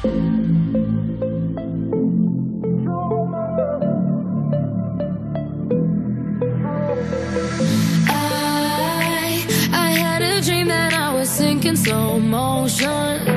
I, I had a dream that I was sinking slow motion.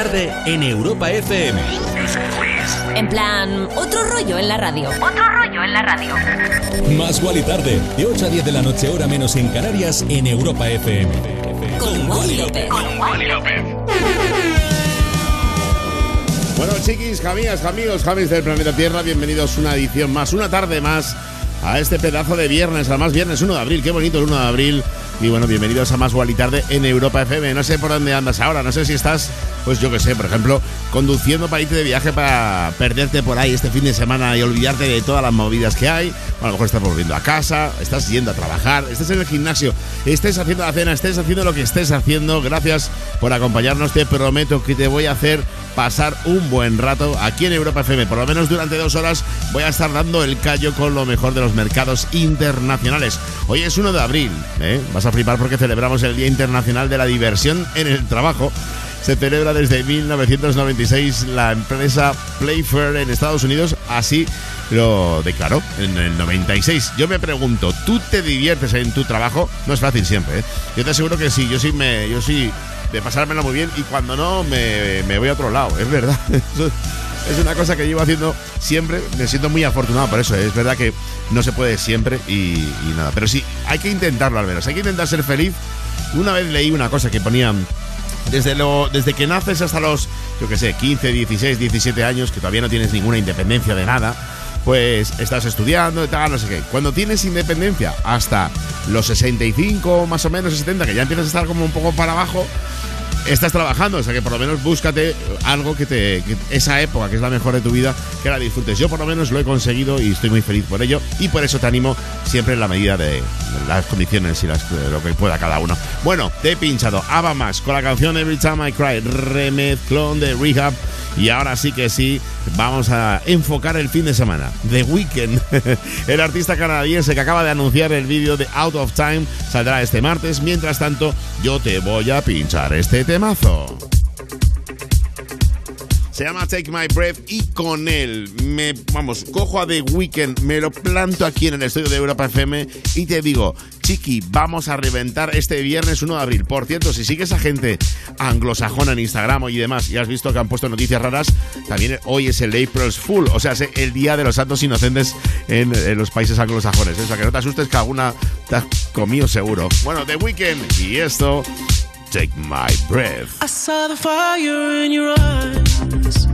En Europa FM. En plan, otro rollo en la radio. Otro rollo en la radio. Más y Tarde, de 8 a 10 de la noche, hora menos en Canarias, en Europa FM. Con, Wally López. Con Wally López. Bueno, chiquis, amigas, amigos, jamis del planeta Tierra, bienvenidos a una edición más, una tarde más a este pedazo de viernes, además viernes 1 de abril, qué bonito el 1 de abril. Y bueno, bienvenidos a Más y en Europa FM. No sé por dónde andas ahora, no sé si estás pues yo que sé, por ejemplo, conduciendo para irte de viaje para perderte por ahí este fin de semana y olvidarte de todas las movidas que hay. a lo mejor estás volviendo a casa, estás yendo a trabajar, estás en el gimnasio, estés haciendo la cena, estés haciendo lo que estés haciendo. Gracias por acompañarnos. Te prometo que te voy a hacer pasar un buen rato aquí en Europa FM. Por lo menos durante dos horas voy a estar dando el callo con lo mejor de los mercados internacionales. Hoy es 1 de abril, ¿eh? vas a flipar porque celebramos el Día Internacional de la Diversión en el Trabajo se celebra desde 1996 la empresa Playfair en Estados Unidos, así lo declaró en el 96. Yo me pregunto, ¿tú te diviertes en tu trabajo? No es fácil siempre, ¿eh? Yo te aseguro que sí, yo sí me yo sí de pasármelo muy bien y cuando no me, voy a otro lado, es verdad. es una cosa que llevo haciendo siempre, me siento muy afortunado por eso, ¿eh? es verdad que no se puede siempre y, nada, pero sí, hay que intentarlo al menos, hay que intentar ser feliz. Una vez leí una cosa que ponían desde, lo, desde que naces hasta los, yo que sé, 15, 16, 17 años, que todavía no tienes ninguna independencia de nada, pues estás estudiando y tal, no sé qué. Cuando tienes independencia hasta los 65, más o menos 70, que ya empiezas a estar como un poco para abajo, estás trabajando, o sea que por lo menos búscate algo que te. esa época que es la mejor de tu vida, que la disfrutes. Yo por lo menos lo he conseguido y estoy muy feliz por ello. Y por eso te animo siempre en la medida de las condiciones y lo que pueda cada uno. Bueno, te he pinchado Ava Max con la canción Every Time I Cry, remezclón de Rehab. Y ahora sí que sí, vamos a enfocar el fin de semana. The Weeknd, el artista canadiense que acaba de anunciar el vídeo de Out of Time, saldrá este martes. Mientras tanto, yo te voy a pinchar este temazo. Se llama Take My Breath y con él me, vamos, cojo a The Weeknd, me lo planto aquí en el estudio de Europa FM y te digo, chiqui, vamos a reventar este viernes 1 de abril. Por cierto, si sigues a gente anglosajona en Instagram y demás y has visto que han puesto noticias raras, también hoy es el April's Fool, o sea, es el día de los santos inocentes en, los países anglosajones. O sea, que no te asustes que alguna te has comido seguro. Bueno, The Weeknd y esto take my breath. I saw the fire in your eyes.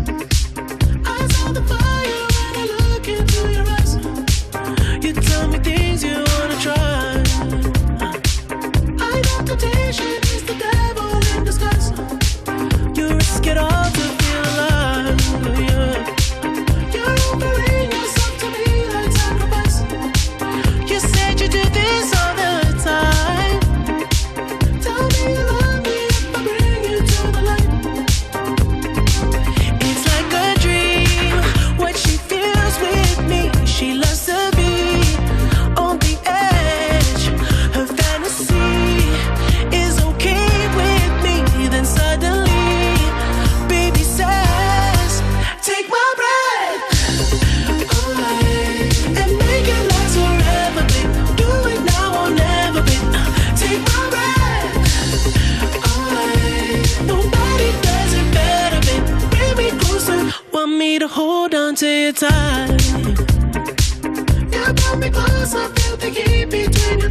Hold on to you tight. Yeah, pull me closer. Feel the heat between your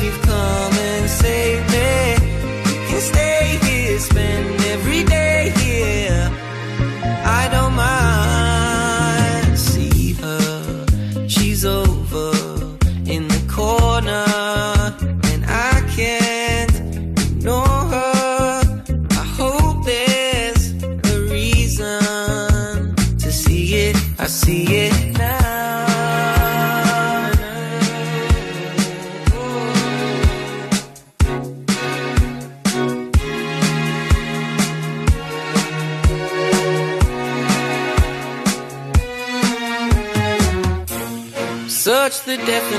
we've come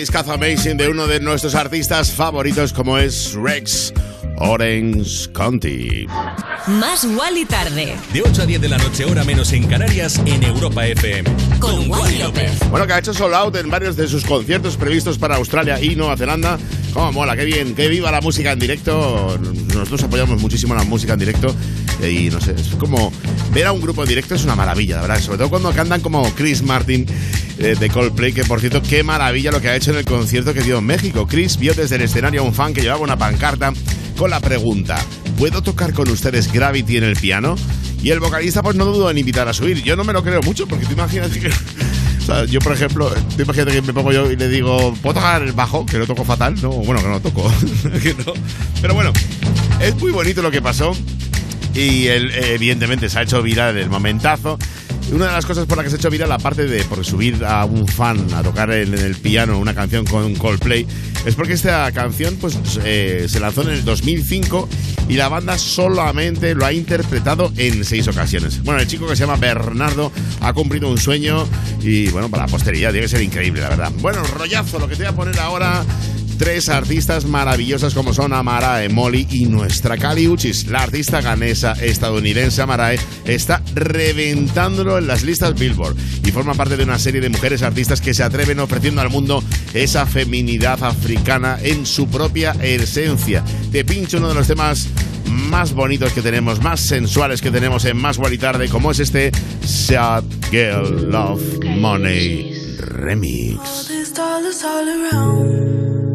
Discazo amazing de uno de nuestros artistas favoritos como es Rex Orange County. Más Wally tarde. De 8 a 10 de la noche, hora menos en Canarias, en Europa FM. Con Wally López. Bueno, que ha hecho sold out en varios de sus conciertos previstos para Australia y Nueva Zelanda. Cómo mola, qué bien, qué viva la música en directo. Nosotros apoyamos muchísimo la música en directo y no sé, es como ver a un grupo en directo es una maravilla, la verdad. Sobre todo cuando cantan como Chris Martin eh, de Coldplay, que por cierto, qué maravilla lo que ha hecho en el concierto que dio en México. Chris vio desde el escenario a un fan que llevaba una pancarta con la pregunta: ¿Puedo tocar con ustedes Gravity en el piano? Y el vocalista, pues no dudo en invitar a subir. Yo no me lo creo mucho, porque tú imaginas que. Yo, por ejemplo, tú imagínate que me pongo yo y le digo, ¿puedo tocar el bajo? Que lo toco fatal. No, bueno, que no lo toco. que. Pero bueno, es muy bonito lo que pasó. Y evidentemente, se ha hecho viral el momentazo. Una de las cosas por las que se ha hecho viral, aparte de por subir a un fan a tocar en el piano una canción con Coldplay, es porque esta canción pues, eh, se lanzó en el 2005 y la banda solamente lo ha interpretado en seis ocasiones. Bueno, el chico que se llama Bernardo ha cumplido un sueño y bueno, para la posteridad tiene que ser increíble, la verdad. Bueno, rollazo, lo que te voy a poner ahora tres artistas maravillosas como son Amarae, Molly y nuestra Kali Uchis. La artista ganesa estadounidense Amarae está reventándolo en las listas Billboard y forma parte de una serie de mujeres artistas que se atreven ofreciendo al mundo esa feminidad africana en su propia esencia. Te pincho uno de los temas más bonitos que tenemos, más sensuales que tenemos en Más y Tarde, como es este Sad Girl Love Money Remix.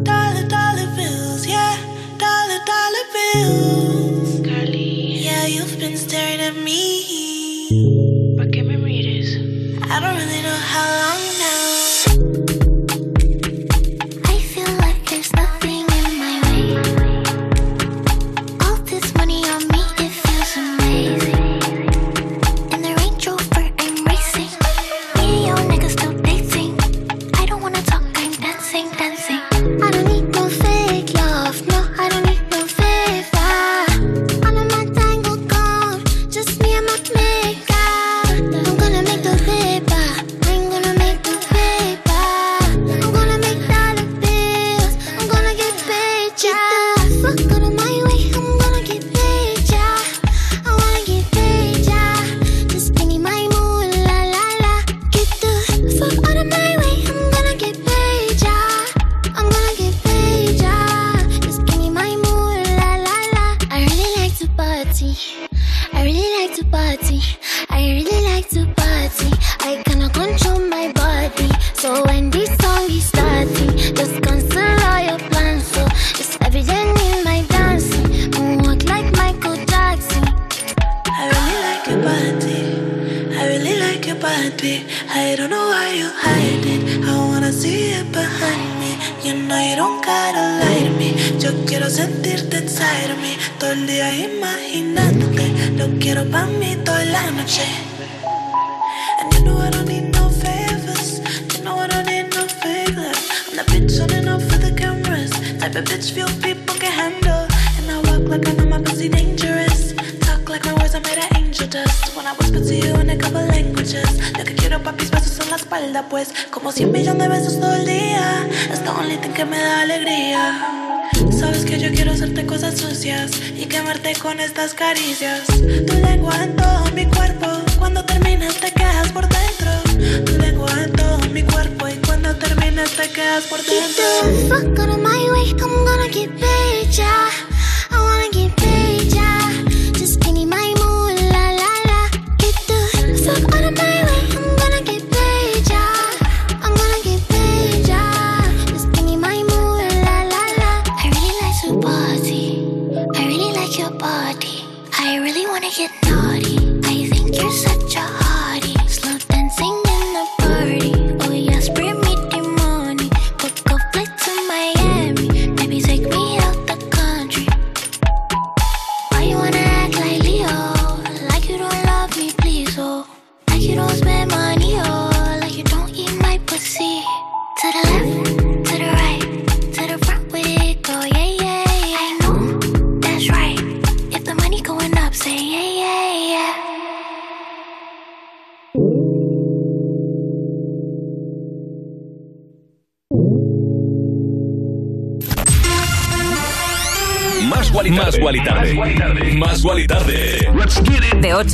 All these dollars all. Dollar, dollar bills, yeah. Dollar, dollar bills. Carly. Yeah, you've been staring at me.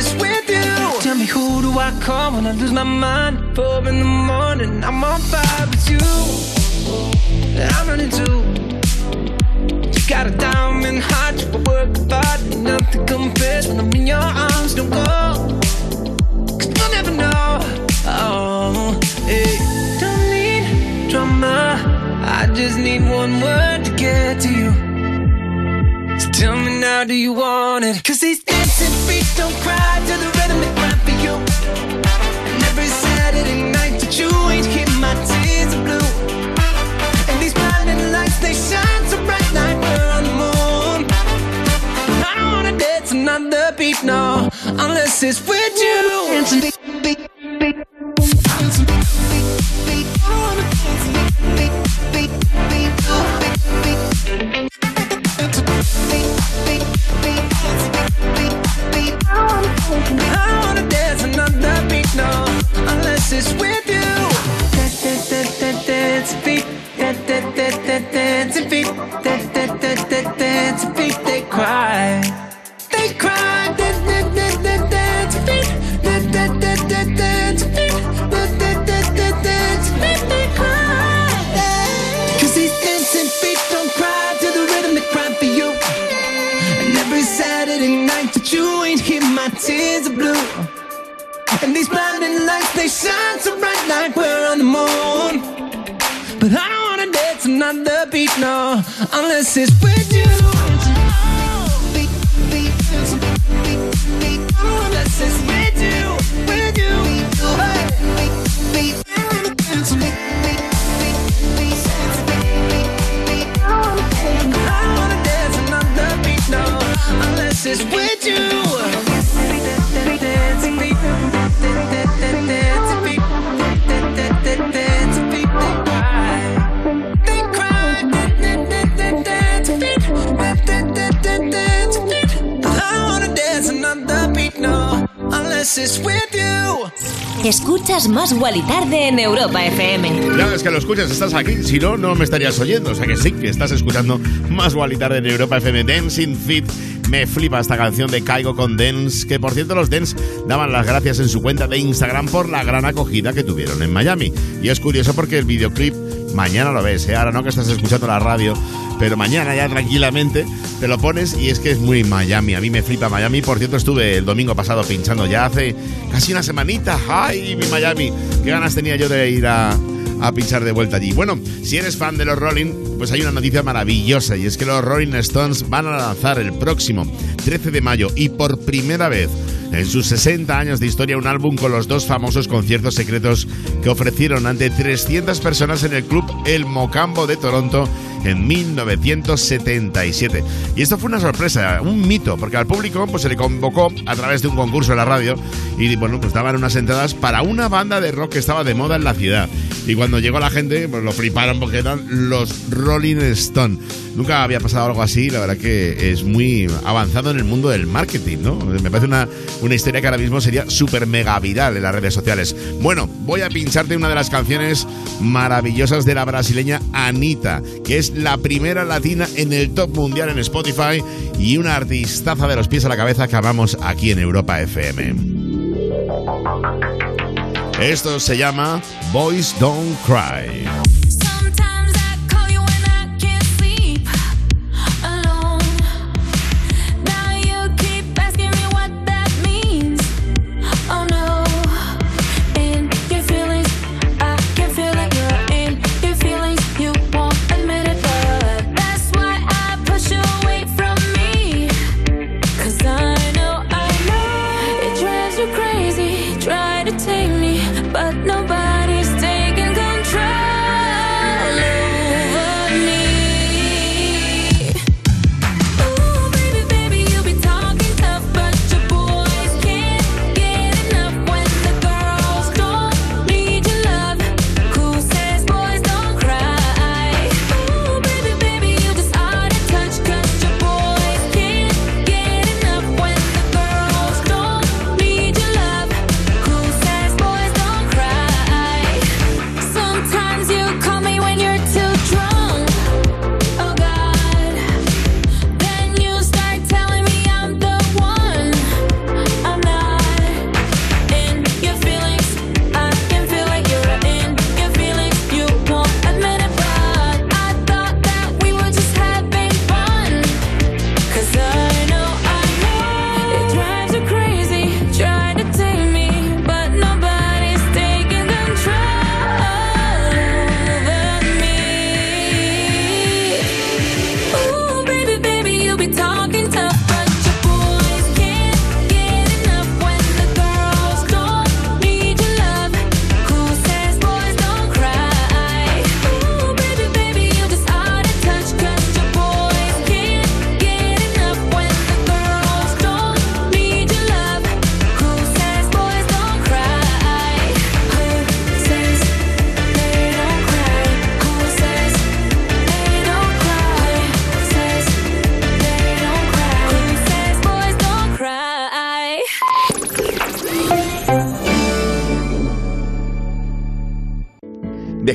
it's with you. Tell me who do I call when I lose my mind? Four in the morning, I'm on fire with you. I'm running too. You got a diamond heart, you work hard, nothing compares when I'm in your arms. Don't go, cause you'll never know. Oh, hey. Don't need drama. I just need one word to get to you. So tell me now, do you want it? Cause these dancing don't cry to the rhythm they cry for you. And every Saturday night that you ain't keep my tears are blue. And these blinding lights, they shine so bright like we're on the moon. I don't wanna dance another beat, no, unless it's with you. Unless it's with dance another beat, no, unless it's with you. It's with you. Beat, unless it's with you. Escuchas Más y Tarde en Europa FM. Ya ves que lo escuchas, estás aquí. Si no, no me estarías oyendo. O sea que sí, que estás escuchando más y tarde en Europa FM Dancing Fit. Me flipa esta canción de Caigo con Dance. Que por cierto, los Dance daban las gracias en su cuenta de Instagram por la gran acogida que tuvieron en Miami. Y es curioso porque el videoclip mañana lo ves, ¿eh? ahora no que estás escuchando la radio, pero mañana ya tranquilamente te lo pones y es que es muy Miami. A mí me flipa Miami. Por cierto, estuve el domingo pasado pinchando ya hace casi una semanita. ¡Ay, mi Miami! Qué ganas tenía yo de ir a, a pinchar de vuelta allí. Bueno, si eres fan de los Rolling, pues hay una noticia maravillosa y es que los Rolling Stones van a lanzar el próximo 13 de mayo y por primera vez en sus 60 años de historia un álbum con los dos famosos conciertos secretos que ofrecieron ante 300 personas en el club El Mocambo de Toronto en 1977. Y esto fue una sorpresa, un mito, porque al público pues, se le convocó a través de un concurso en la radio y bueno, pues daban unas entradas para una banda de rock que estaba de moda en la ciudad. Y cuando llegó la gente, pues lo fliparon porque eran los Rolling Stone. Nunca había pasado algo así, la verdad que es muy avanzado en el mundo del marketing, ¿no? Me parece una, una historia que ahora mismo sería súper mega viral en las redes sociales. Bueno, voy a pincharte una de las canciones maravillosas de la brasileña Anita, que es la primera latina en el top mundial en Spotify y una artistaza de los pies a la cabeza que amamos aquí en Europa FM. Esto se llama Boys Don't Cry.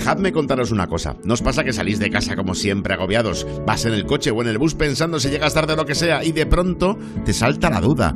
Dejadme contaros una cosa. ¿Nos pasa que salís de casa como siempre agobiados? Vas en el coche o en el bus pensando si llegas tarde o lo que sea y de pronto te salta la duda.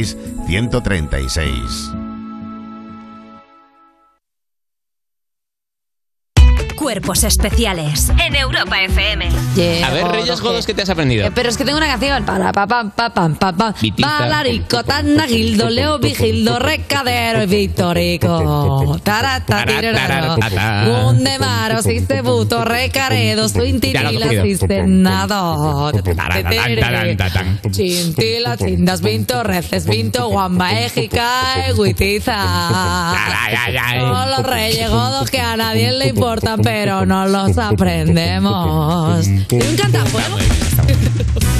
136 136. Cuerpos especiales en Europa FM. A ver, Reyes Godos, ¿qué te has aprendido? Eh, Pero es que tengo una canción. Para, pa, pam, pa, pam, pa, pam. Vitiza. Balarico, Tana, Gildo, Leo, Vigildo, Recadero y Victorico. Taratatiro. Gundemaro, Sistebuto, Recaredo, cogido. Sistenado. Chintila, Chindas, Vinto, Reces, Vinto, Guamba, Éjica, Eguitiza. Son los reyes godos que a nadie le importan, pero no los aprendemos. Me encanta, ¿podemos?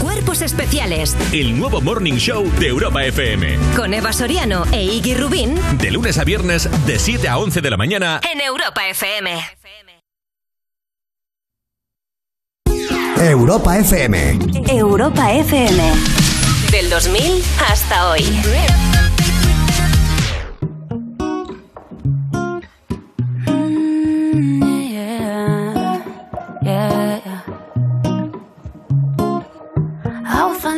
Cuerpos especiales El nuevo Morning Show de Europa FM. con Eva Soriano e Iggy Rubín De lunes a viernes, de 7 a 11 de la mañana. en Europa FM. Europa FM. Europa FM. Del 2000 hasta hoy.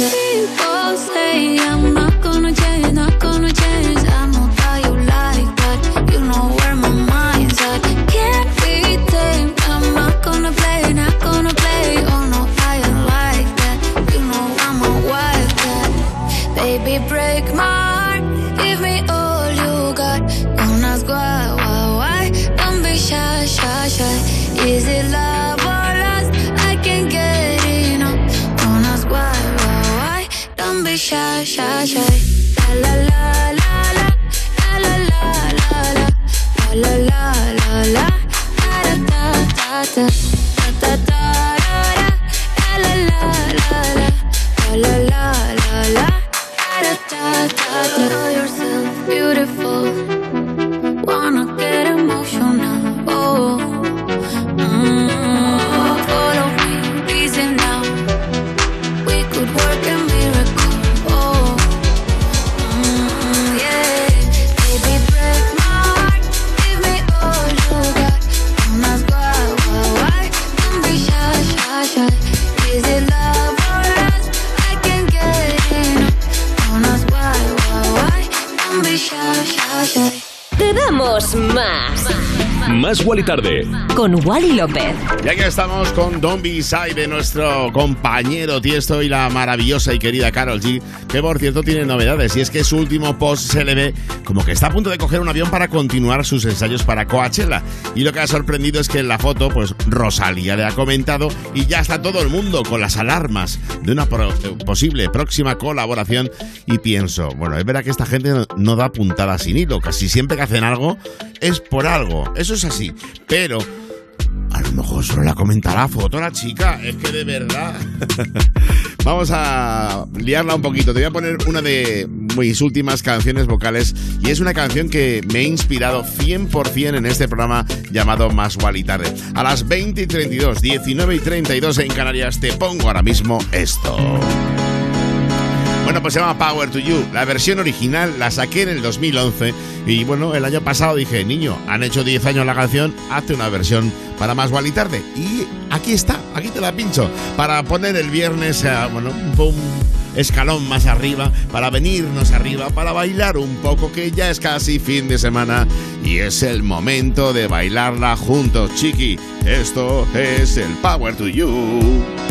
People say I'm a Más Wally Tarde. Con Wally López. Ya que estamos con Don B-Side de nuestro compañero Tiesto y la maravillosa y querida Carol G, que por cierto tiene novedades, y es que su último post se le ve como que está a punto de coger un avión para continuar sus ensayos para Coachella. Y lo que ha sorprendido es que en la foto, pues Rosalía le ha comentado y ya está todo el mundo con las alarmas de una pro- posible próxima colaboración. Y pienso, bueno, es verdad que esta gente no, da puntada sin hilo, casi siempre que hacen algo es por algo, eso es así, pero a lo mejor solo la comenta la foto la chica, es que de verdad. Vamos a liarla un poquito. Te voy a poner una de mis últimas canciones vocales y es una canción que me ha inspirado 100% en este programa llamado Más Wally Tarde. A las 20 y 32, 19 y 32 en Canarias te pongo ahora mismo esto. Bueno, pues se llama Power to You. La versión original la saqué en el 2011 y bueno, el año pasado dije, niño, han hecho 10 años la canción, hazte una versión para más y tarde. Y aquí está, aquí te la pincho, para poner el viernes, eh, bueno, un, escalón más arriba, para venirnos arriba, para bailar un poco, que ya es casi fin de semana y es el momento de bailarla juntos, chiqui. Esto es el Power to You.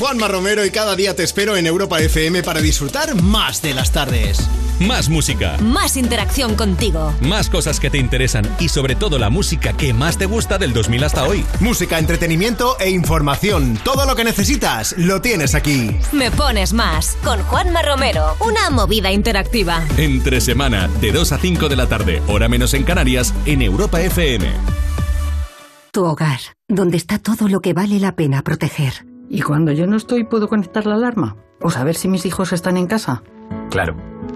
Juanma Romero y cada día te espero en Europa FM para disfrutar más de las tardes. Más música, Más interacción contigo. más cosas que te interesan y sobre todo la música que más te gusta del 2000 hasta hoy. Música, entretenimiento e información. Todo lo que necesitas lo tienes aquí. Me pones más con Juanma Romero. Una movida interactiva. Entre semana, de 2 a 5 de la tarde, hora menos en Canarias, en Europa FM. Tu hogar, donde está todo lo que vale la pena proteger. ¿Y cuando yo no estoy puedo conectar la alarma? ¿O saber si mis hijos están en casa? Claro,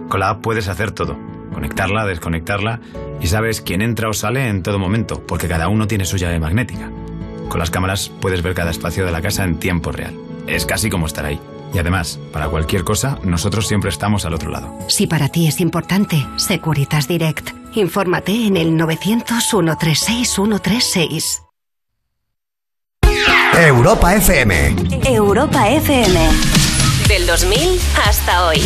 con la app puedes hacer todo. Conectarla, desconectarla y sabes quién entra o sale en todo momento, porque cada uno tiene su llave magnética. Con las cámaras puedes ver cada espacio de la casa en tiempo real. Es casi como estar ahí. Y además, para cualquier cosa, nosotros siempre estamos al otro lado. Si para ti es importante, Securitas Direct. Infórmate en el 900-136-136. Europa FM. Europa FM. Del 2000 hasta hoy.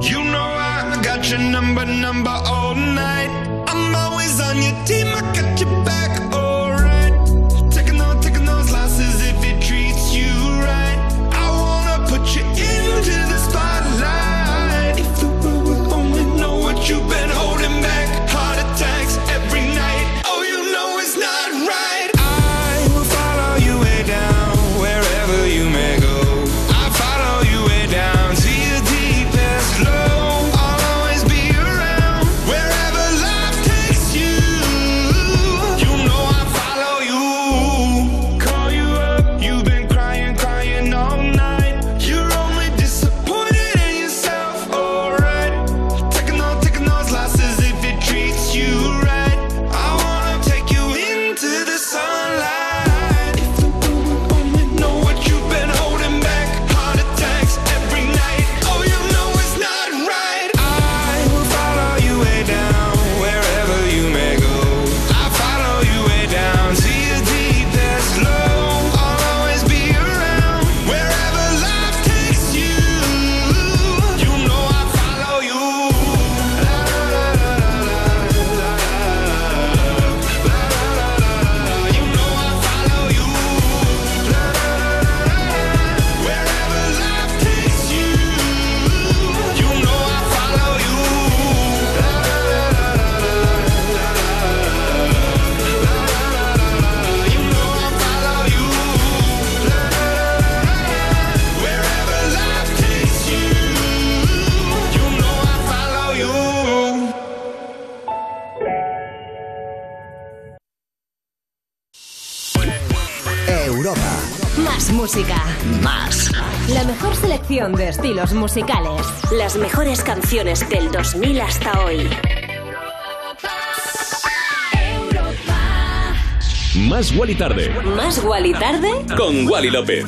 You know I got your number, number all night. I'm always on your team, I got your back, música. Más. La mejor selección de estilos musicales. Las mejores canciones del 2000 hasta hoy. Más Wally Tarde, Más Wally tarde. con Wally López.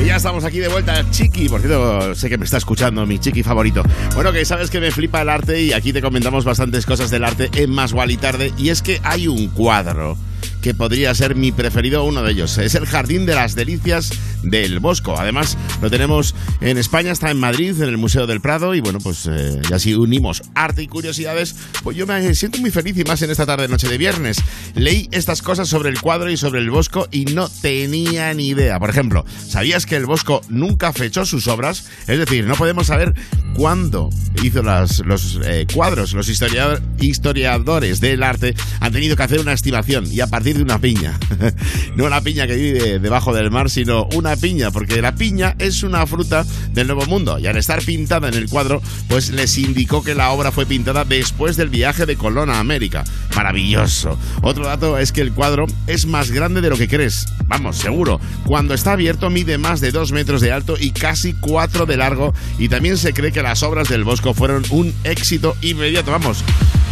Y ya estamos aquí de vuelta, Chiqui. Por cierto, sé que me está escuchando, mi Chiqui favorito. Bueno, que sabes que me flipa el arte y aquí te comentamos bastantes cosas del arte en Más y Tarde. Y es que hay un cuadro que podría ser mi preferido, uno de ellos. Es el Jardín de las Delicias del Bosco. Además, lo tenemos en España, está en Madrid, en el Museo del Prado. Y bueno, pues eh, ya si unimos arte y curiosidades, pues yo me siento muy feliz y más en esta tarde noche de viernes. Leí estas cosas sobre el cuadro y sobre el Bosco y no tenía ni idea. Por ejemplo, ¿sabías que el Bosco nunca fechó sus obras? Es decir, no podemos saber cuándo hizo las, los eh, cuadros. Los historiador- historiadores del arte han tenido que hacer una estimación y a partir de una piña. no la piña que vive debajo del mar, sino una piña, porque la piña es una fruta del Nuevo Mundo y al estar pintada en el cuadro, pues les indicó que la obra fue pintada después del viaje de Colón a América. Maravilloso. Otro dato es que el cuadro es más grande de lo que crees. Vamos, seguro. Cuando está abierto mide más de 2 metros de alto y casi 4 de largo y también se cree que las obras del Bosco fueron un éxito inmediato. Vamos,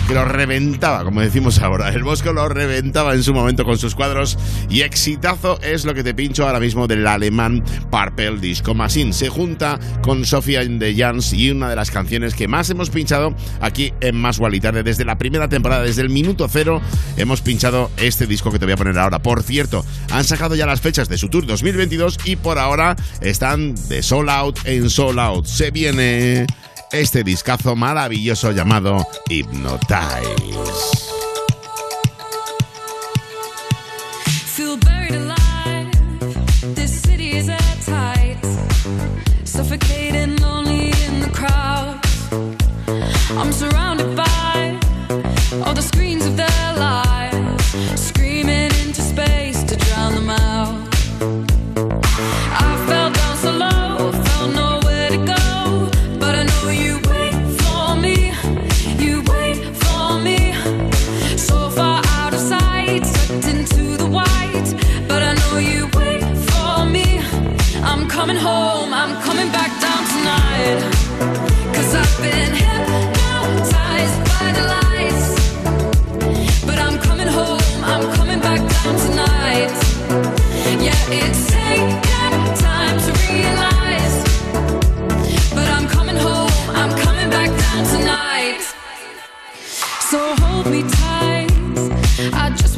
que lo reventaba, como decimos ahora. El Bosco lo reventaba en su momento con sus cuadros y exitazo es lo que te pincho ahora mismo del alemán Purple Disco Machine. Se junta con Sofía in the Jans y una de las canciones que más hemos pinchado aquí en Más y Tarde desde la primera temporada, desde el minuto cero, hemos pinchado este disco que te voy a poner ahora. Por cierto, han sacado ya las fechas de su tour 2022 y por ahora están de Soul Out en Soul Out. Se viene este discazo maravilloso llamado Hypnotize. I'm surrounded by all the screens of their lives, screaming into space to drown them out.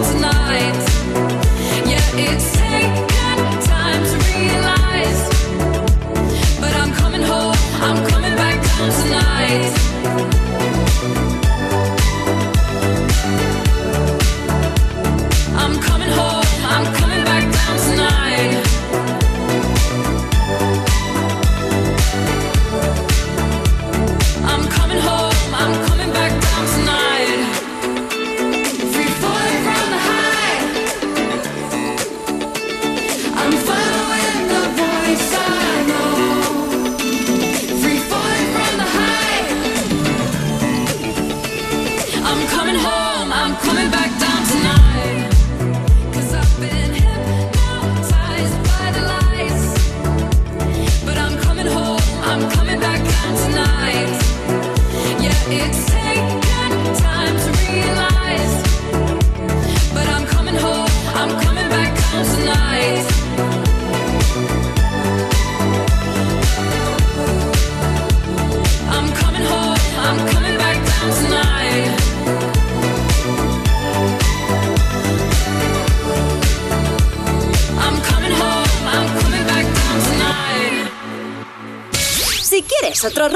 tonight.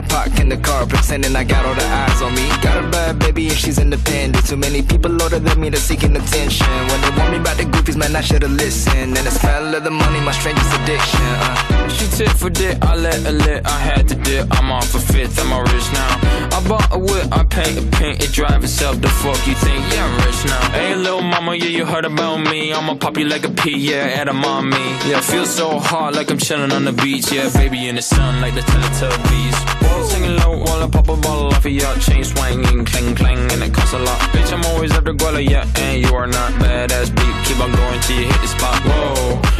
That park in the car, pretending I got all the eyes on me. Got a bad baby and she's independent. Too many people older than me that's seeking attention. When they want me about the goofies, man, I should've listened. And the smell of the money, my strangest addiction. Uh. She tip for dick, I let her lit, I had to dip. I'm off a fifth, I'm all rich now. I bought a whip, I paint a paint, it drive itself. The fuck you think? Yeah, I'm rich now. Hey, little mama, yeah, you heard about me. I'ma pop you like a pea, yeah, at a mommy. Yeah, feel so hot like I'm chilling on the beach. Yeah, baby in the sun like the Teletubbies. Balls singing low while I pop a bottle off of your chain swinging, clang clang, and it costs a lot. Bitch, I'm always the guala, yeah, and you are not badass beat. Keep on going till you hit the spot. Whoa,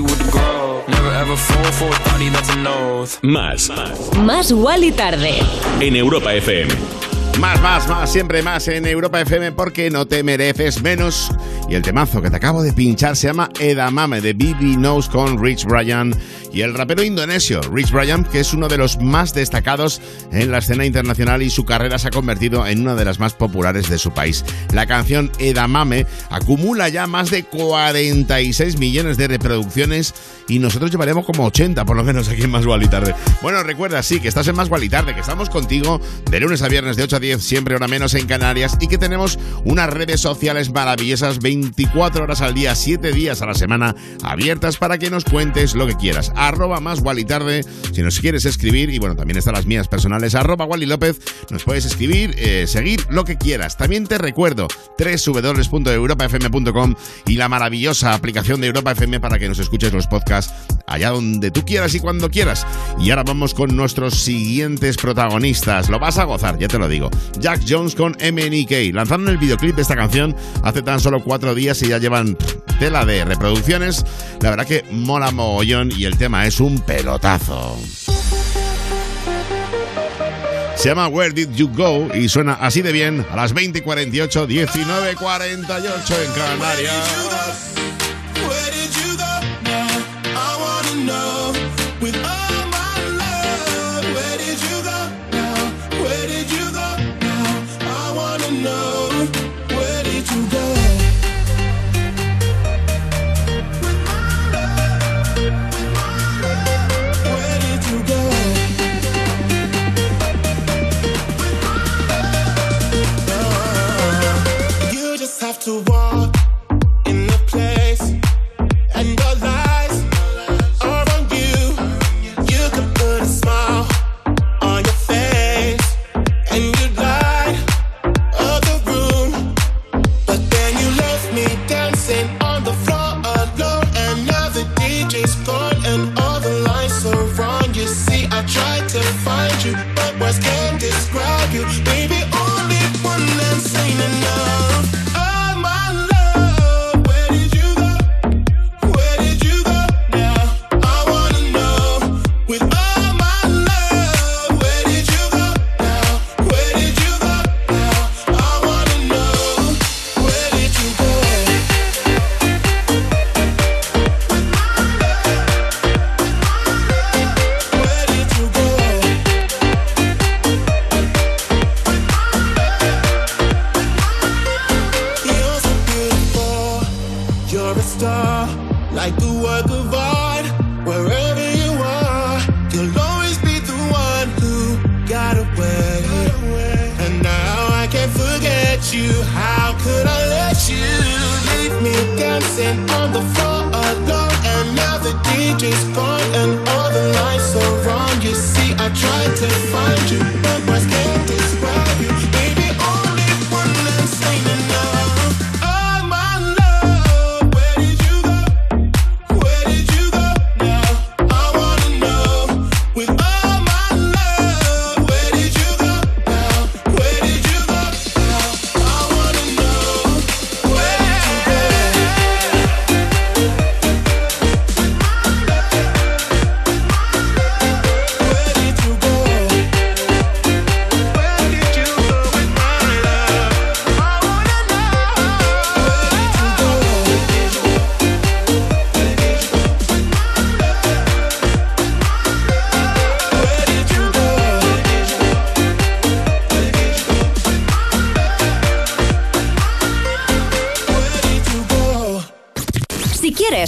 with the grow. Never ever fall for a that's oath. Más. Más Wally tarde. En Europa FM. Más, más, más, siempre más en Europa FM porque no te mereces menos. Y el temazo que te acabo de pinchar se llama Edamame de BB Knows con Rich Brian y el rapero indonesio Rich Brian, que es uno de los más destacados en la escena internacional y su carrera se ha convertido en una de las más populares de su país. La canción Edamame acumula ya más de 46 millones de reproducciones y nosotros llevaremos como 80 por lo menos aquí en Más Gual y Tarde. Bueno, recuerda, sí, que estás en Más Gual y Tarde, que estamos contigo de lunes a viernes de 8 a 10, siempre hora menos en Canarias y que tenemos unas redes sociales maravillosas 24 horas al día, 7 días a la semana abiertas para que nos cuentes lo que quieras. Arroba Más Gual y Tarde, si nos quieres escribir, y bueno, también están las mías personales, arroba Wally López, nos puedes escribir, eh, seguir lo que quieras. También te recuerdo www.europafm.com y la maravillosa aplicación de Europa FM para que nos escuches los podcasts allá donde tú quieras y cuando quieras. Y ahora vamos con nuestros siguientes protagonistas. Lo vas a gozar, ya te lo digo. Jack Jones con MNK. Lanzaron el videoclip de esta canción hace tan solo cuatro días y ya llevan tela de reproducciones. La verdad que mola mogollón y el tema es un pelotazo. Se llama Where Did You Go y suena así de bien a las 20 y 48, 19 y 48 en Canarias. To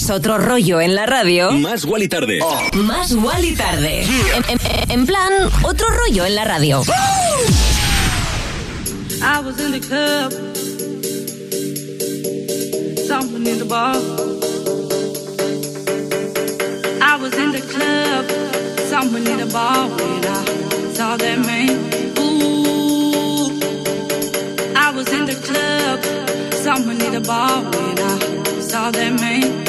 ¿Quieres otro rollo en la radio? Más y Tarde. Más y Tarde. En, en- en plan, otro rollo en la radio. I was in the club, someone in the bar. I was in the club, someone in the bar when I saw that man. Ooh, I was in the club, someone in the bar when I saw that man.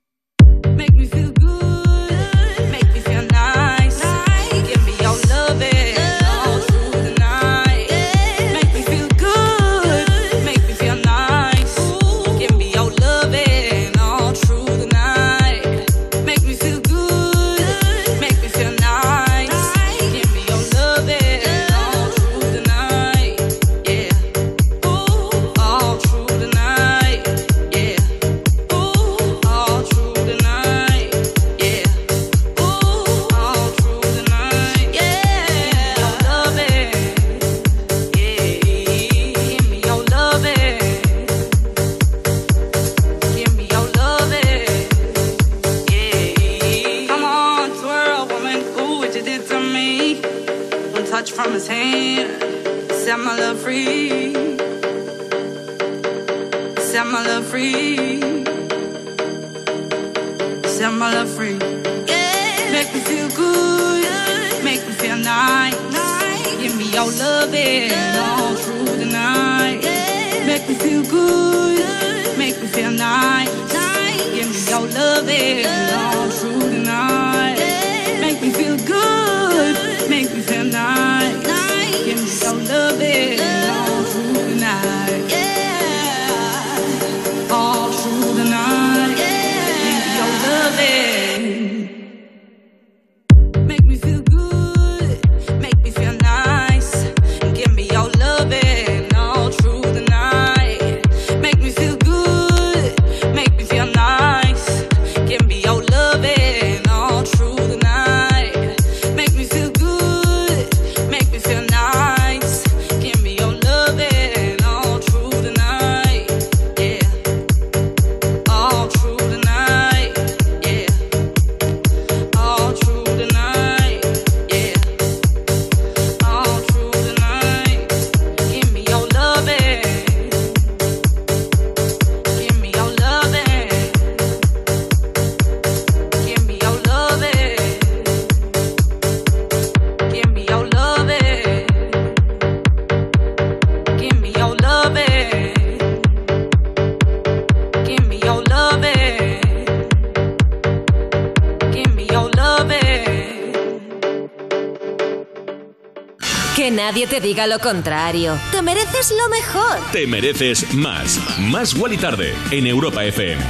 Nadie te diga lo contrario. Te mereces lo mejor. Te mereces más. Más y Tarde en Europa FM.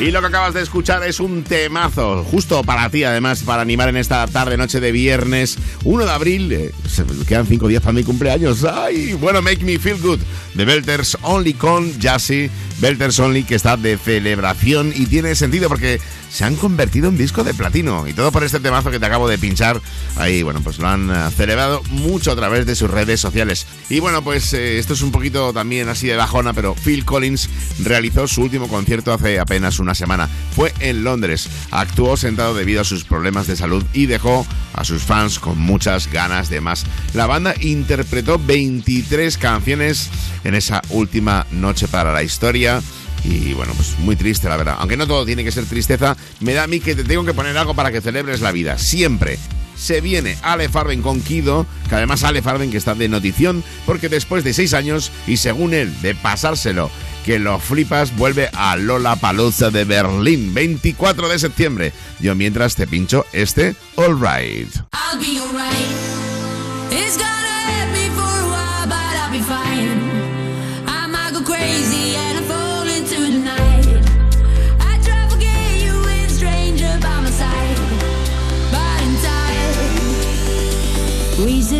Y lo que acabas de escuchar es un temazo, justo para ti, además, para animar en esta tarde-noche de viernes 1 de abril. eh, se quedan cinco días para mi cumpleaños. ¡Ay! Bueno, Make Me Feel Good de Belters Only con Jassy. Belters Only, que está de celebración y tiene sentido porque se han convertido en disco de platino. Y todo por este temazo que te acabo de pinchar. Ahí, bueno, pues lo han eh, celebrado mucho a través de sus redes sociales. Y bueno, pues eh, esto es un poquito también así de bajona, pero Phil Collins realizó su último concierto hace apenas una semana. Fue en Londres. Actuó sentado debido a sus problemas de salud y dejó a sus fans con muchas ganas de más. La banda interpretó 23 canciones en esa última noche para la historia. Y bueno, pues muy triste la verdad. Aunque no todo tiene que ser tristeza, me da a mí que te tengo que poner algo para que celebres la vida. Siempre. Se viene Ale Farben con Kido, que además Ale Farben que está de notición, porque después de seis años, y según él, de pasárselo, que lo flipas, vuelve a Lola Paluza de Berlín, 24 de septiembre. Yo mientras te pincho este All Right. I'll be alright. It's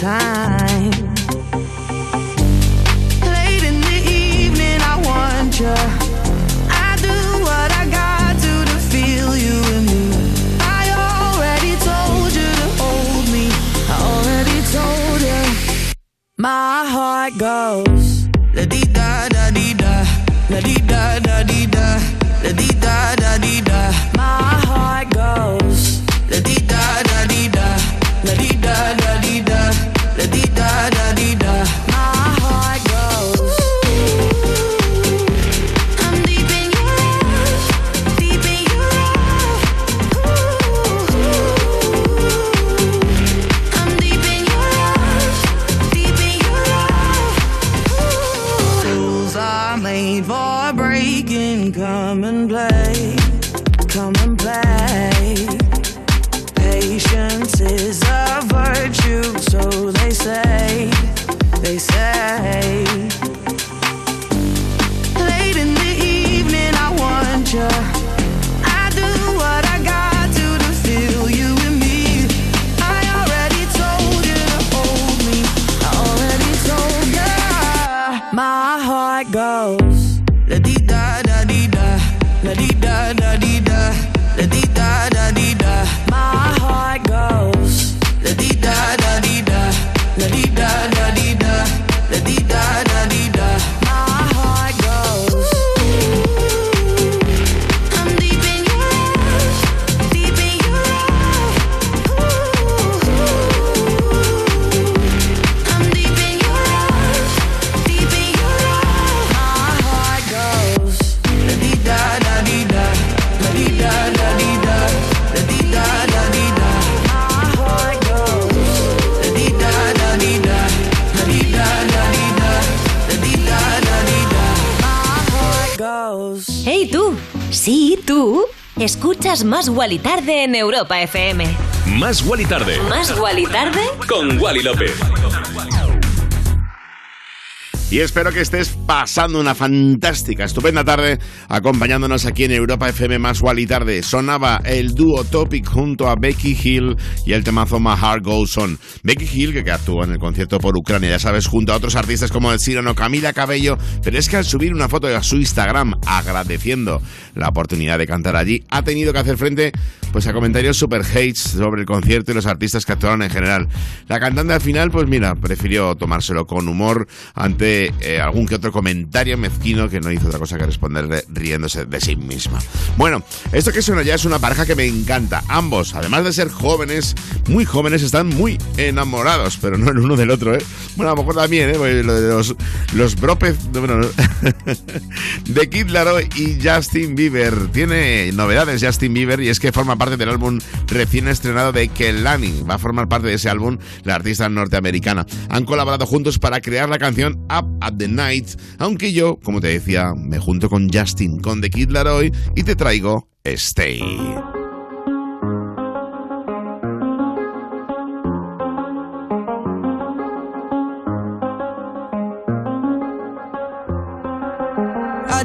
time. Escuchas Más Guali Tarde en Europa FM. Más Wally Tarde. Más Guali Tarde Con Wally López. Y espero que estés pasando una fantástica, estupenda tarde acompañándonos aquí en Europa FM más y tarde. Sonaba el dúo Topic junto a Becky Hill y el temazo My Heart Goes On. Becky Hill, que, que actuó en el concierto por Ucrania, ya sabes, junto a otros artistas como el Cyrano, Camila Cabello, pero es que al subir una foto a su Instagram agradeciendo la oportunidad de cantar allí, ha tenido que hacer frente pues a comentarios super hates sobre el concierto y los artistas que actuaron en general. La cantante al final, pues mira, prefirió tomárselo con humor ante eh, algún que otro comentario mezquino que no hizo otra cosa que responder riéndose de sí misma. Bueno, esto que suena ya es una pareja que me encanta. Ambos, además de ser jóvenes, muy jóvenes, están muy enamorados, pero no el uno del otro, ¿eh? Bueno, a lo mejor también, ¿eh? Lo de los, los bueno, de Kid Laroi y Justin Bieber. Tiene novedades Justin Bieber y es que forma parte del álbum recién estrenado de Kelani. Va a formar parte de ese álbum la artista norteamericana. Han colaborado juntos para crear la canción Up at the Night, aunque yo, como te decía, me junto con Justin, con The Kid Laroi y te traigo Stay. I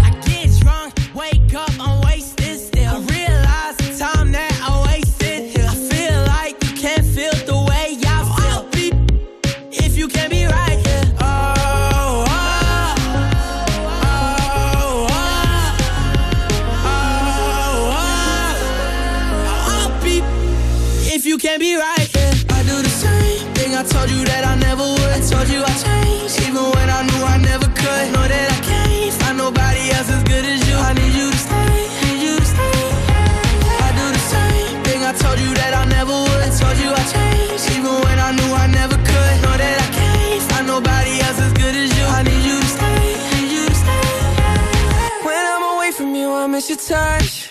miss your touch.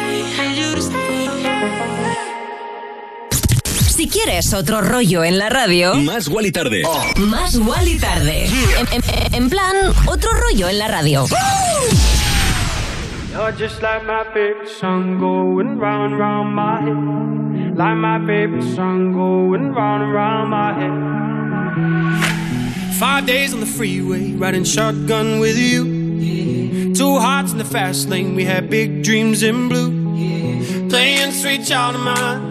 Si quieres otro rollo en la radio, Más Wally Tarde. Más Guali Tarde. En, en- en plan, otro rollo en la radio. You're just like my favorite song going round and round my head. Like my favorite song going round and round my head. Five days on the freeway, riding shotgun with you. Two hearts in the fast lane, we had big dreams in blue. Playing sweet child of mine,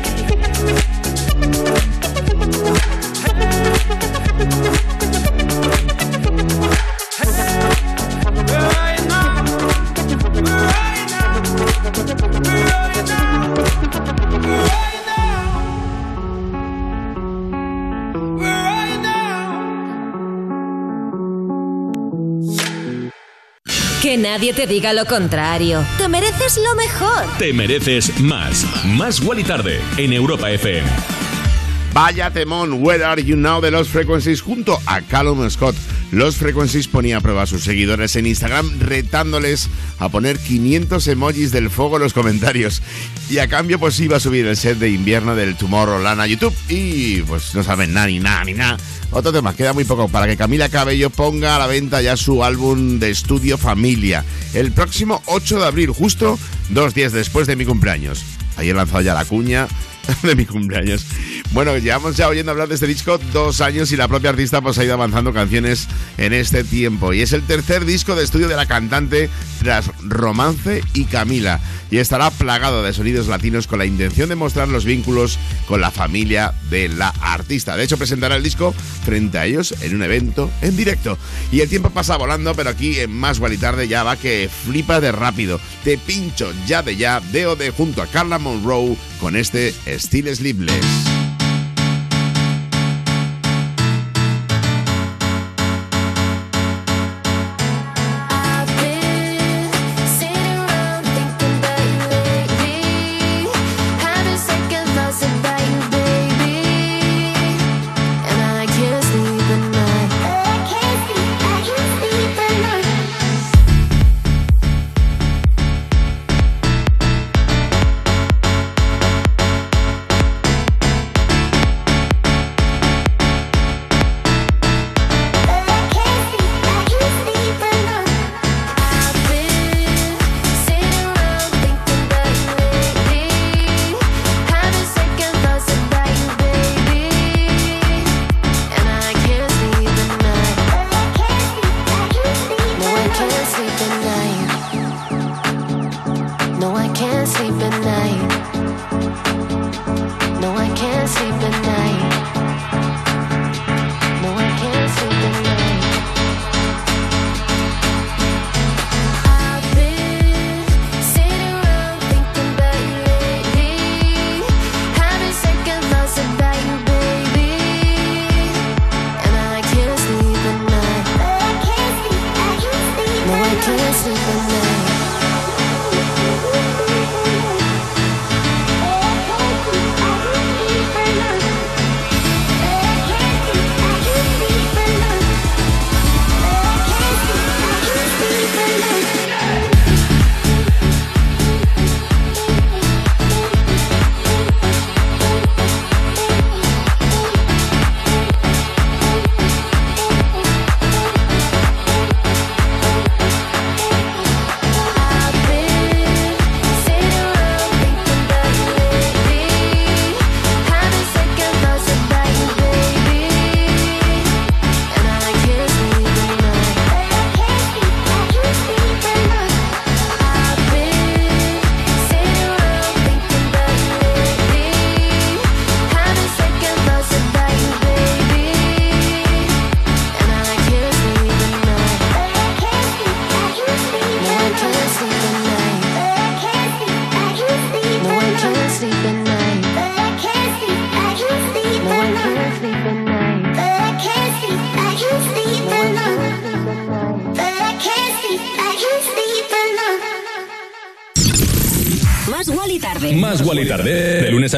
nadie te diga lo contrario. Te mereces lo mejor. Te mereces más. Más Wally Tarde en Europa FM. Vaya temón, Where Are You Now de Los Frequencies junto a Callum Scott. Los Frequencies ponía a prueba a sus seguidores en Instagram retándoles a poner 500 emojis del fuego en los comentarios. Y a cambio pues iba a subir el set de invierno del Tomorrowland a YouTube. Y pues no saben nada ni nada ni nada. Otro tema, queda muy poco para que Camila Cabello ponga a la venta ya su álbum de estudio Familia. El próximo 8 de abril, justo dos días después de mi cumpleaños. Ayer lanzado ya la cuña de mi cumpleaños. Bueno, llevamos ya oyendo hablar de este disco dos años y la propia artista pues ha ido avanzando canciones en este tiempo. Y es el tercer disco de estudio de la cantante tras Romance y Camila. Y estará plagado de sonidos latinos con la intención de mostrar los vínculos con la familia de la artista. De hecho, presentará el disco frente a ellos en un evento en directo. Y el tiempo pasa volando, pero aquí en Más y Tarde ya va que flipa de rápido. Te pincho ya de ya, de junto a Carla Monroe con este Still Sleepless.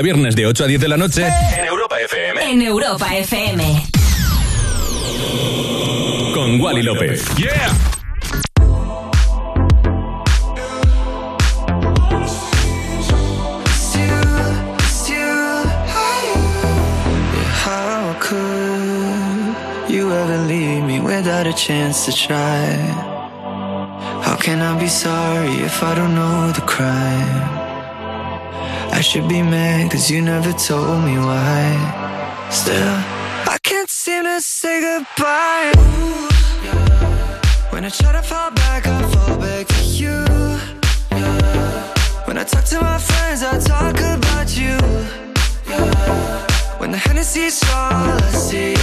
viernes de 8 a 10 de la noche en Europa FM. En Europa FM. Con Wally López. Yeah. ever leave me without a chance to try? How can I be sorry if I don't know the crime? I should be mad cause you never told me why Still, I can't seem to say goodbye When I try to fall back, I fall back to you. When I talk to my friends, I talk about you. When the Hennessy's all I see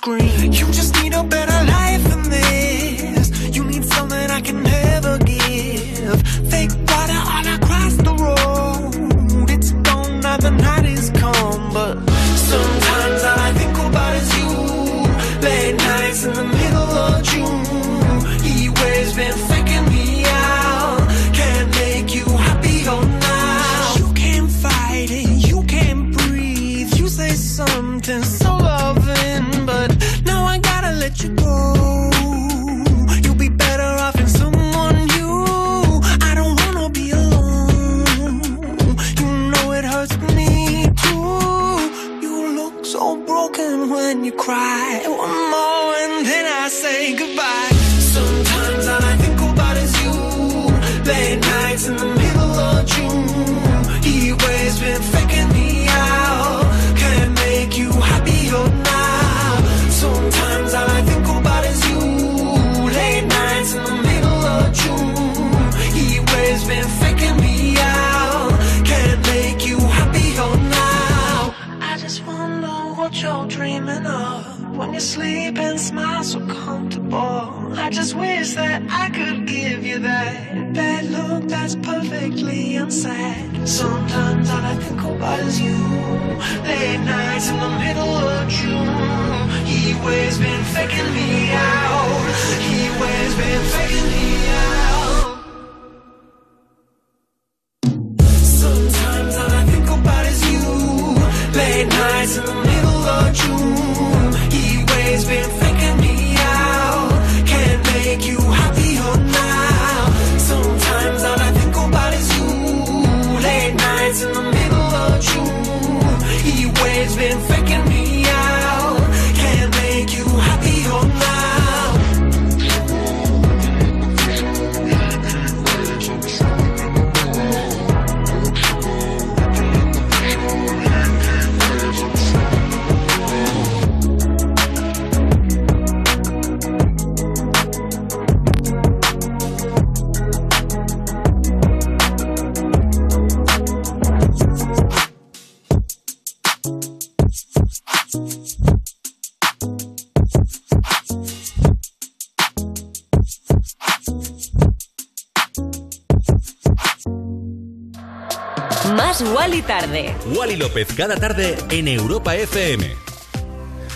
screen. You just López cada tarde en Europa FM.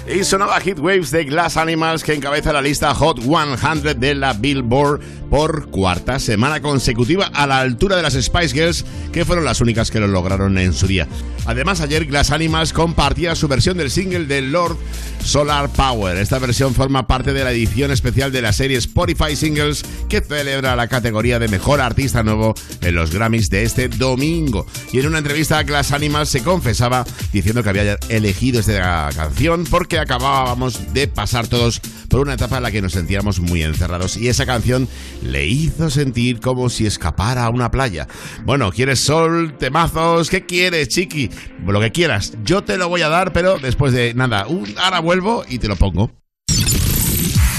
Y sonaba Hit Waves de Glass Animals que encabeza la lista Hot 100 de la Billboard por cuarta semana consecutiva a la altura de las Spice Girls que fueron las únicas que lo lograron en su día. Además ayer Glass Animals compartía su versión del single de Lord Solar Power. Esta versión forma parte de la edición especial de la serie Spotify Singles que celebra la categoría de Mejor Artista Nuevo en los Grammys de este domingo. Y en una entrevista Glass Animals se confesaba diciendo que había elegido esta canción porque acabábamos de pasar todos por una etapa en la que nos sentíamos muy encerrados y esa canción le hizo sentir como si escapara a una playa. Bueno, ¿quieres sol, temazos? ¿Qué quieres, chiqui? Lo que quieras. Yo te lo voy a dar, pero después de nada, un, ahora vuelvo y te lo pongo.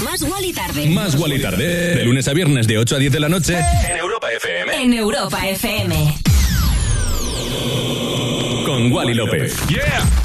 Más Wally tarde. Más Wally tarde. De lunes a viernes de 8 a 10 de la noche en Europa FM. En Europa FM. Con Wally López. ¡Yeah!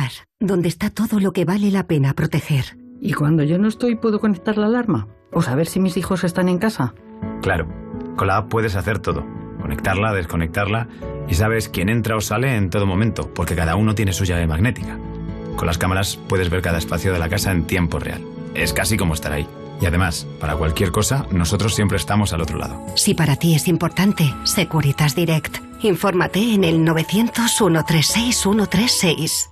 donde está todo lo que vale la pena proteger. ¿Y cuando yo no estoy puedo conectar la alarma? ¿O saber si mis hijos están en casa? Claro, con la app puedes hacer todo. Conectarla, desconectarla y sabes quién entra o sale en todo momento, porque cada uno tiene su llave magnética. Con las cámaras puedes ver cada espacio de la casa en tiempo real. Es casi como estar ahí. Y además, para cualquier cosa, nosotros siempre estamos al otro lado. Si para ti es importante, Securitas Direct. Infórmate en el 900-136-136.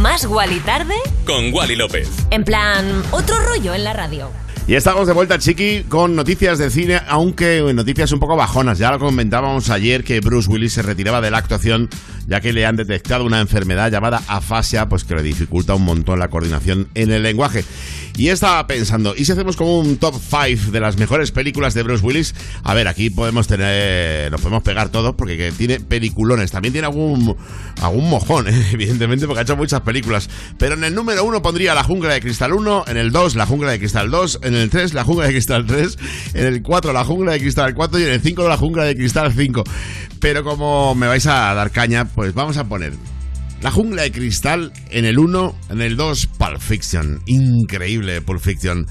Más Wally tarde. Con Wally López. En plan, otro rollo en la radio. Y estamos de vuelta, Chiqui, con noticias de cine, aunque noticias un poco bajonas. Ya lo comentábamos ayer que Bruce Willis se retiraba de la actuación, ya que le han detectado una enfermedad llamada afasia, pues que le dificulta un montón la coordinación en el lenguaje. Y estaba pensando, ¿y si hacemos como un top 5 de las mejores películas de Bruce Willis? A ver, aquí podemos tener, nos podemos pegar todos, porque que tiene peliculones. También tiene algún, algún mojón, evidentemente, porque ha hecho muchas películas. Pero en el número 1 pondría La Jungla de Cristal 1, en el 2 La Jungla de Cristal 2, en el 3 La Jungla de Cristal 3, en el 4 La Jungla de Cristal 4 y en el 5 La Jungla de Cristal 5. Pero como me vais a dar caña, pues vamos a poner La Jungla de Cristal en el 1, en el 2 Pulp Fiction. Increíble Pulp Fiction.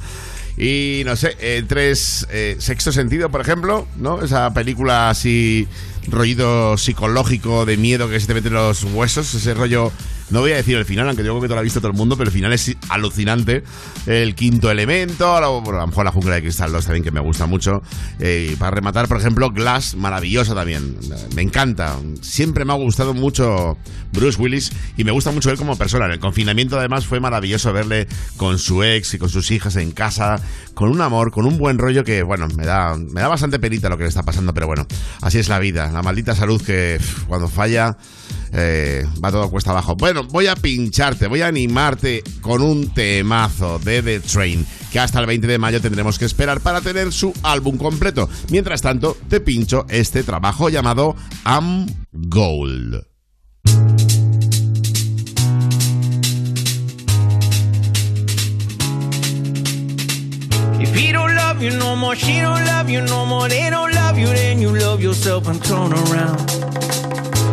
Y no sé, el 3 eh, Sexto Sentido, por ejemplo, ¿no? Esa película así rollido psicológico de miedo que se te mete en los huesos, ese rollo No voy a decir el final, aunque digo que todo lo ha visto todo el mundo, pero el final es alucinante. El quinto elemento, a lo, mejor la jungla de cristal 2 también, que me gusta mucho. Eh, y para rematar, por ejemplo, Glass, maravillosa también. Me encanta. Siempre me ha gustado mucho Bruce Willis y me gusta mucho él como persona. En el confinamiento, además, fue maravilloso verle con su ex y con sus hijas en casa, con un amor, con un buen rollo que, bueno, me da, me da bastante penita lo que le está pasando, pero bueno, así es la vida. La maldita salud que cuando falla eh, va todo cuesta abajo. Bueno, voy a pincharte, voy a animarte con un temazo de The Train, que hasta el 20 de mayo tendremos que esperar para tener su álbum completo. Mientras tanto, te pincho este trabajo llamado Am Gold. If he don't love you no more, she don't love you no more, they don't love you, then you love yourself around.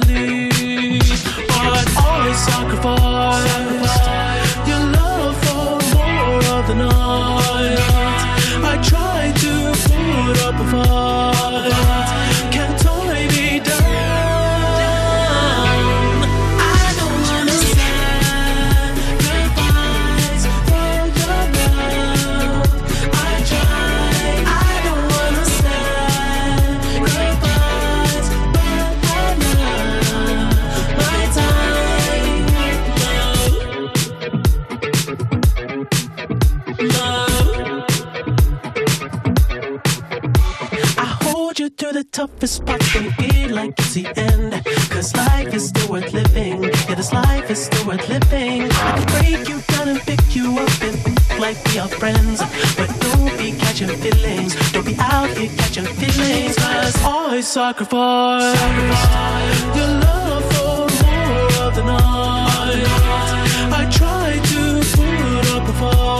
But always sacrifice your love for more of the night. I try to put up a fight. Through the toughest parts. Be like it's the end. Cause life is still worth living. Yeah, this life is still worth living. I can break you down and pick you up and think like we are friends. But don't be catching feelings. Don't be out here catching feelings. Cause I sacrifice your love for more of the night. I try to put up a fight.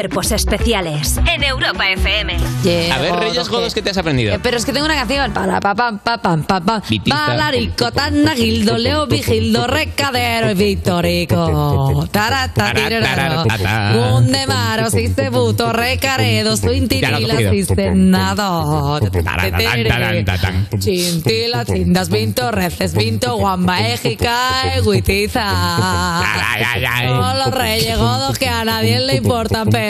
Cuerpos especiales en Europa FM. A ver, Reyes Godos, ¿qué te has aprendido? Eh, Pero es que tengo una canción. Para pa pam pa pam pa pam. Balarico, Tanagildo, Leo Vigildo, Recadero y Victorico. Taratatiro. Gundemaro, Sistebuto, Recaredo, Ya lo he Suintirila, cogido. Sistenado. Chintila, Cindas, Vinto, Reces, Vinto, Guamba, Éjica, Eguitiza. Son los reyes godos que a nadie le importan, pero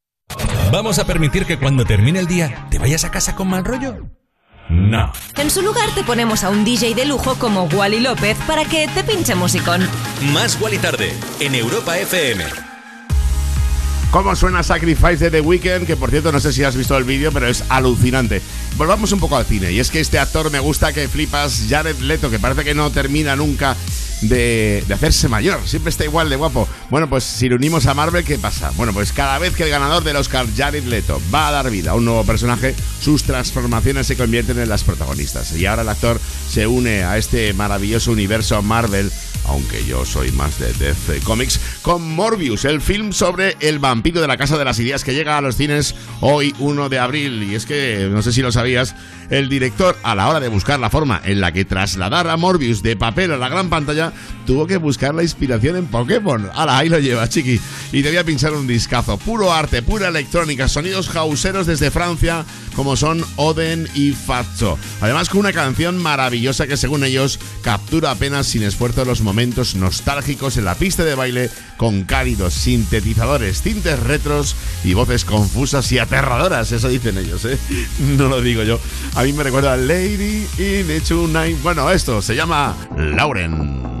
¿Vamos a permitir que cuando termine el día te vayas a casa con mal rollo? No. En su lugar te ponemos a un DJ de lujo como Wally López para que te pinche musicón. Más Wally tarde en Europa FM. ¿Cómo suena Sacrifice de The Weeknd? Que por cierto, no sé si has visto el vídeo, pero es alucinante. Volvamos un poco al cine. Y es que este actor me gusta que flipas, Jared Leto, que parece que no termina nunca de, de hacerse mayor. Siempre está igual de guapo. Bueno, pues si lo unimos a Marvel, ¿qué pasa? Bueno, pues cada vez que el ganador del Oscar, Jared Leto, va a dar vida a un nuevo personaje, sus transformaciones se convierten en las protagonistas. Y ahora el actor se une a este maravilloso universo Marvel, aunque yo soy más de DC Comics, con Morbius, el film sobre el vampiro de la Casa de las Ideas que llega a los cines hoy 1 de abril. Y es que, no sé si lo sabías, el director, a la hora de buscar la forma en la que trasladar a Morbius de papel a la gran pantalla, tuvo que buscar la inspiración en Pokémon. Ala, ahí lo lleva, chiqui. Y debía pinchar un discazo. Puro arte, pura electrónica, sonidos jauseros desde Francia, como son Oden y Fatso. Además, con una canción maravillosa que, según ellos, captura apenas sin esfuerzo los momentos nostálgicos en la pista de baile, con cálidos sintetizadores, tintes retros y voces confusas y aterradoras. Eso dicen ellos, ¿eh? No lo digo yo. A mí me recuerda a Lady in the Tonight. Bueno, esto se llama Lauren.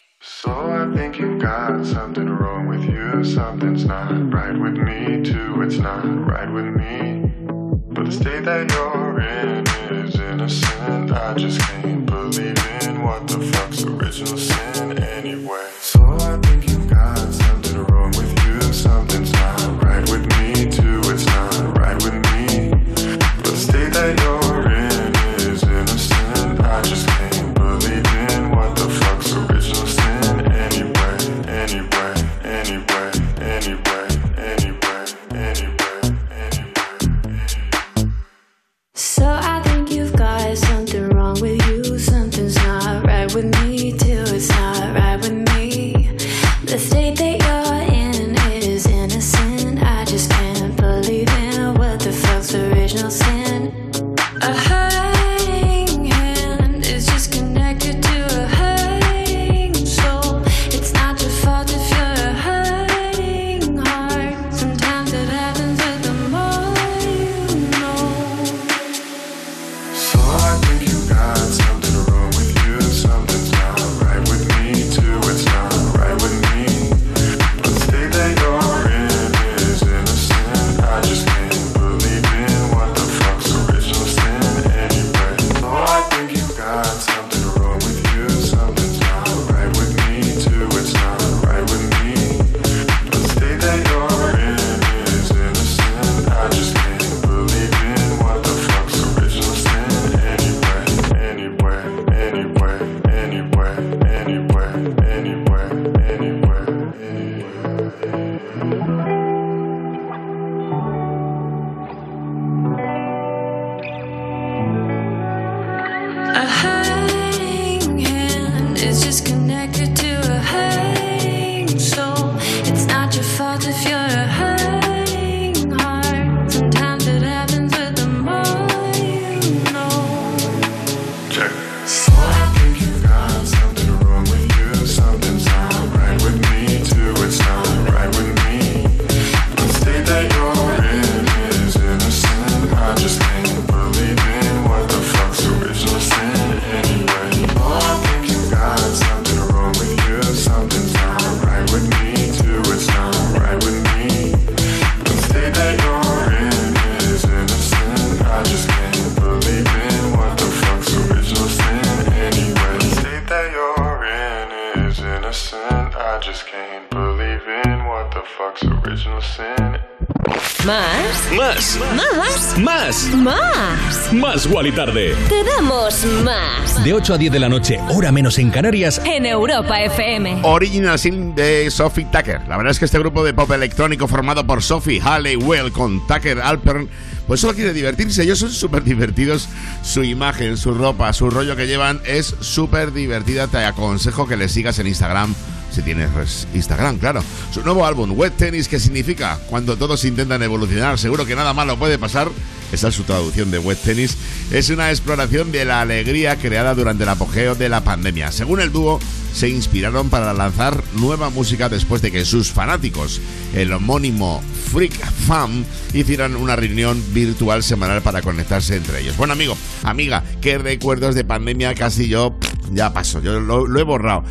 De 8 a 10 de la noche, hora menos en Canarias. En Europa FM. Original Sin de Sophie Tucker. La verdad es que este grupo de pop electrónico formado por Sophie Halliwell con Tucker Alpern, pues solo quiere divertirse. Ellos son súper divertidos. Su imagen, su ropa, su rollo que llevan es súper divertida. Te aconsejo que les sigas en Instagram. Si tienes Instagram, claro. Su nuevo álbum, Wet Tennis, que significa cuando todos intentan evolucionar, seguro que nada malo puede pasar. Esa es su traducción de Wet Tennis. Es una exploración de la alegría creada durante el apogeo de la pandemia. Según el dúo, se inspiraron para lanzar nueva música después de que sus fanáticos, el homónimo Freak Fam, hicieran una reunión virtual semanal para conectarse entre ellos. Bueno, amigo, amiga, qué recuerdos de pandemia casi yo ya paso, yo lo, he borrado.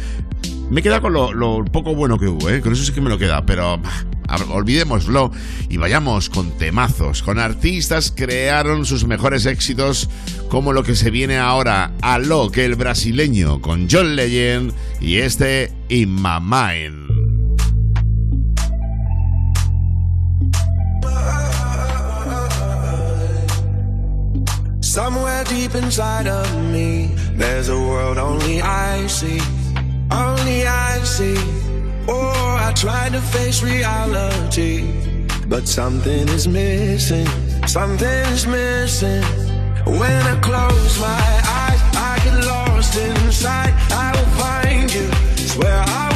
Me he quedado con lo, poco bueno que hubo, ¿eh? con eso sí que me lo queda, pero olvidémoslo y vayamos con temazos, con artistas crearon sus mejores éxitos, como lo que se viene ahora, a lo que el brasileño con John Legend y este In My Mind. Somewhere deep inside of me, there's a world only I see. Only I see. Oh, I tried to face reality, but something is missing. Something is missing. When I close my eyes, I get lost inside. I will find you. Swear I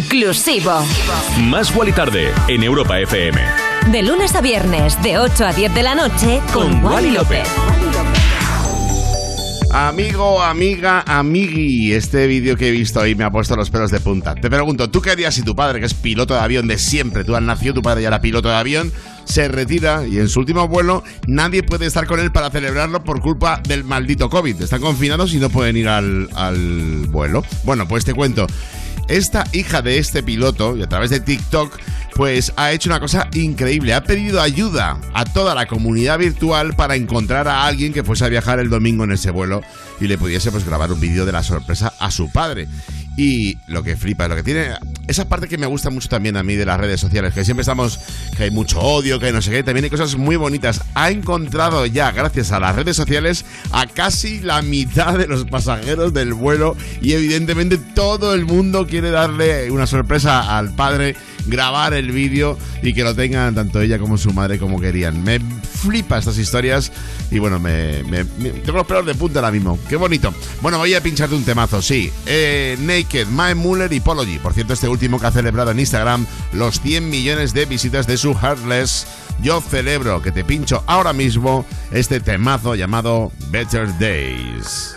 inclusivo. Más Wally Tarde en Europa FM. De lunes a viernes, de 8 a 10 de la noche, con, Wally López. Amigo, amiga, amigui, este vídeo que he visto hoy me ha puesto los pelos de punta. Te pregunto, ¿tú qué harías si tu padre, que es piloto de avión de siempre, tú has nacido, tu padre ya era piloto de avión, se retira y en su último vuelo nadie puede estar con él para celebrarlo por culpa del maldito COVID? Están confinados y no pueden ir al, al vuelo. Bueno, pues te cuento. Esta hija de este piloto, y a través de TikTok, pues ha hecho una cosa increíble. Ha pedido ayuda a toda la comunidad virtual para encontrar a alguien que fuese a viajar el domingo en ese vuelo y le pudiese pues grabar un vídeo de la sorpresa a su padre. Y lo que flipa, lo que tiene. Esa parte que me gusta mucho también a mí de las redes sociales, que siempre estamos. que hay mucho odio, que no sé qué. También hay cosas muy bonitas. Ha encontrado ya, gracias a las redes sociales, a casi la mitad de los pasajeros del vuelo. Y evidentemente todo el mundo quiere darle una sorpresa al padre, grabar el vídeo y que lo tengan tanto ella como su madre como querían. Me flipa estas historias y bueno, me, me- me- tengo los pelos de punta ahora mismo. Qué bonito. Bueno, voy a pincharte un temazo, sí. Eh, Naked, Mae Muller y Pology. Por cierto, este último que ha celebrado en Instagram los 100 millones de visitas de su Heartless. Yo celebro que te pincho ahora mismo este temazo llamado Better Days.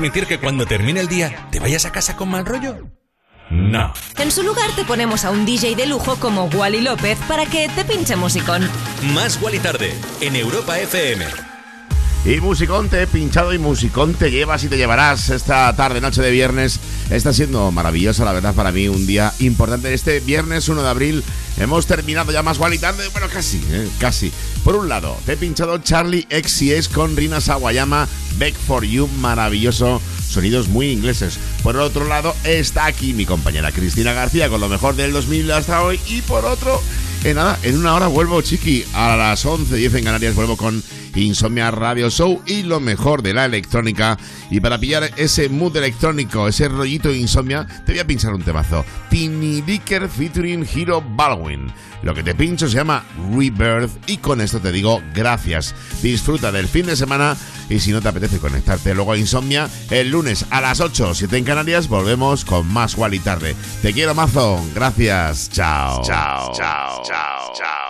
Permitir que cuando termine el día te vayas a casa con mal rollo? No. En su lugar te ponemos a un DJ de lujo como Wally López para que te pinche musicón. Más Wally tarde en Europa FM. Y musicón te he pinchado y musicón te llevas y te llevarás esta tarde, noche de viernes. Está siendo maravillosa, la verdad, para mí un día importante. Este viernes 1 de abril hemos terminado ya más igual y tarde. Bueno, casi, ¿eh? casi. Por un lado, te he pinchado Charlie XCS con Rina Sawayama, Back for You, maravilloso. Sonidos muy ingleses. Por otro lado, está aquí mi compañera Cristina García con lo mejor del 2000 hasta hoy. Y por otro, en nada, en una hora vuelvo, chiqui. A las 11.10 en Canarias vuelvo con Insomnia Radio Show y lo mejor de la electrónica. Y para pillar ese mood electrónico, ese rollito de insomnia, te voy a pinchar un temazo. Tiny Dicker featuring Hero Baldwin. Lo que te pincho se llama Rebirth y con esto te digo gracias. Disfruta del fin de semana y si no te apetece conectarte luego a Insomnia, el lunes a las 8, 7 en Canarias, volvemos con más Wally tarde. Te quiero mazo. Gracias. Chao. Chao. Chao. Chao. Chao.